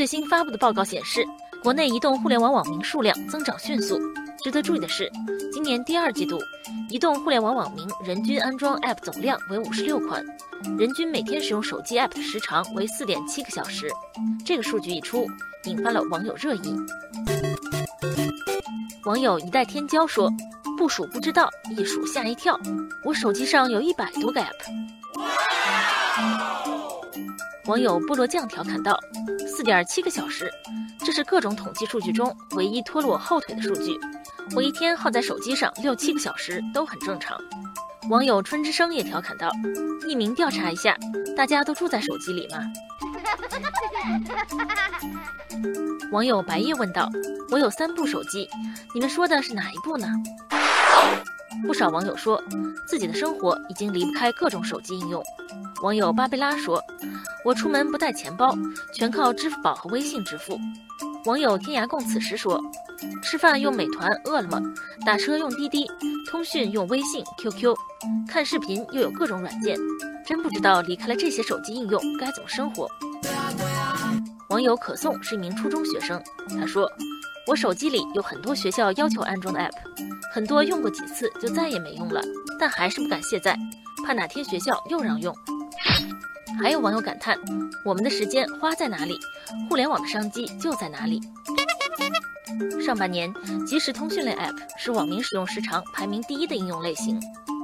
最新发布的报告显示，国内移动互联网网民数量增长迅速。值得注意的是，今年第二季度，移动互联网网民人均安装 App 总量为五十六款，人均每天使用手机 App 的时长为四点七个小时。这个数据一出，引发了网友热议。网友一代天骄说：“不数不知道，一数吓一跳，我手机上有一百多个 App。”网友菠萝酱调侃道：“四点七个小时，这是各种统计数据中唯一拖了我后腿的数据。我一天耗在手机上六七个小时都很正常。”网友春之声也调侃道：“匿名调查一下，大家都住在手机里吗？” 网友白夜问道：“我有三部手机，你们说的是哪一部呢？”不少网友说自己的生活已经离不开各种手机应用。网友巴贝拉说。我出门不带钱包，全靠支付宝和微信支付。网友天涯共此时说：“吃饭用美团、饿了么，打车用滴滴，通讯用微信、QQ，看视频又有各种软件，真不知道离开了这些手机应用该怎么生活。”网友可颂是一名初中学生，他说：“我手机里有很多学校要求安装的 app，很多用过几次就再也没用了，但还是不敢卸载，怕哪天学校又让用。”还有网友感叹：“我们的时间花在哪里？互联网的商机就在哪里？”上半年，即时通讯类 App 是网民使用时长排名第一的应用类型，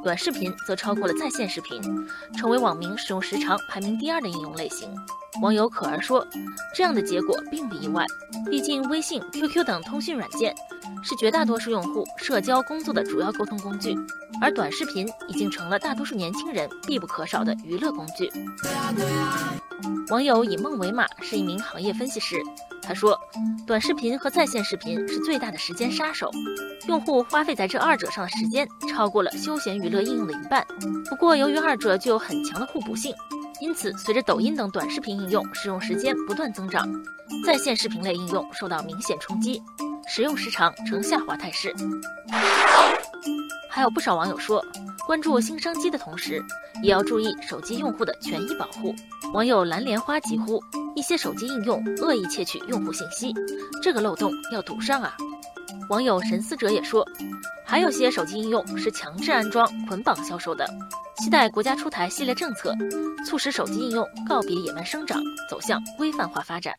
短视频则超过了在线视频，成为网民使用时长排名第二的应用类型。网友可儿说：“这样的结果并不意外，毕竟微信、QQ 等通讯软件是绝大多数用户社交工作的主要沟通工具，而短视频已经成了大多数年轻人必不可少的娱乐工具。”网友以梦为马是一名行业分析师，他说：“短视频和在线视频是最大的时间杀手，用户花费在这二者上的时间超过了休闲娱乐应用的一半。不过，由于二者具有很强的互补性。”因此，随着抖音等短视频应用使用时间不断增长，在线视频类应用受到明显冲击，使用时长呈下滑态势。还有不少网友说，关注新商机的同时，也要注意手机用户的权益保护。网友蓝莲花疾呼：一些手机应用恶意窃取用户信息，这个漏洞要堵上啊！网友神思者也说，还有些手机应用是强制安装、捆绑销售的。期待国家出台系列政策，促使手机应用告别野蛮生长，走向规范化发展。